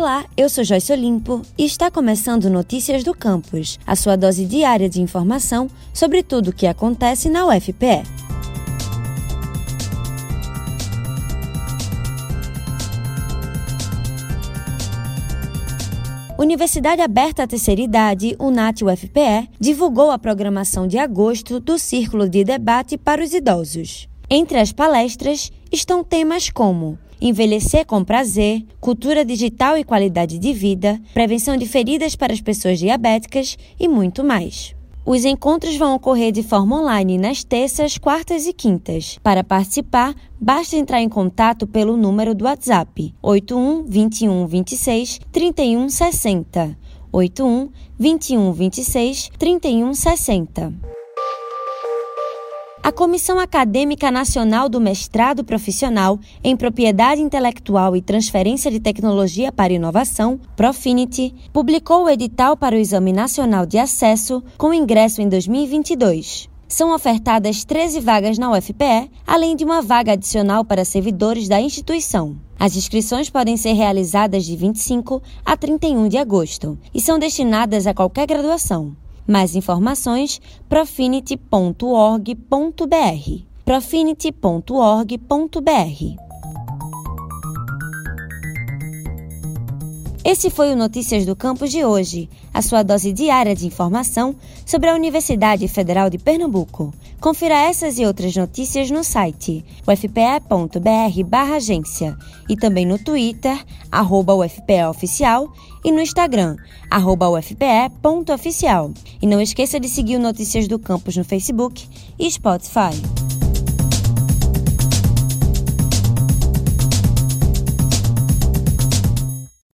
Olá, eu sou Joyce Olimpo e está começando Notícias do Campus, a sua dose diária de informação sobre tudo o que acontece na UFPE. Universidade Aberta à Terceira Idade, UNAT-UFPE, divulgou a programação de agosto do Círculo de Debate para os Idosos. Entre as palestras estão temas como envelhecer com prazer, cultura digital e qualidade de vida, prevenção de feridas para as pessoas diabéticas e muito mais. Os encontros vão ocorrer de forma online nas terças, quartas e quintas. Para participar, basta entrar em contato pelo número do WhatsApp 81 21 26 31 60. 81 21 26 31 60. A Comissão Acadêmica Nacional do Mestrado Profissional em Propriedade Intelectual e Transferência de Tecnologia para Inovação, Profinity, publicou o edital para o Exame Nacional de Acesso com ingresso em 2022. São ofertadas 13 vagas na UFPE, além de uma vaga adicional para servidores da instituição. As inscrições podem ser realizadas de 25 a 31 de agosto e são destinadas a qualquer graduação. Mais informações profinity.org.br. profinity.org.br. Esse foi o Notícias do Campus de hoje, a sua dose diária de informação sobre a Universidade Federal de Pernambuco. Confira essas e outras notícias no site ufpe.br/agência e também no Twitter @ufpeoficial e no Instagram @ufpe.oficial. E não esqueça de seguir o Notícias do Campus no Facebook e Spotify.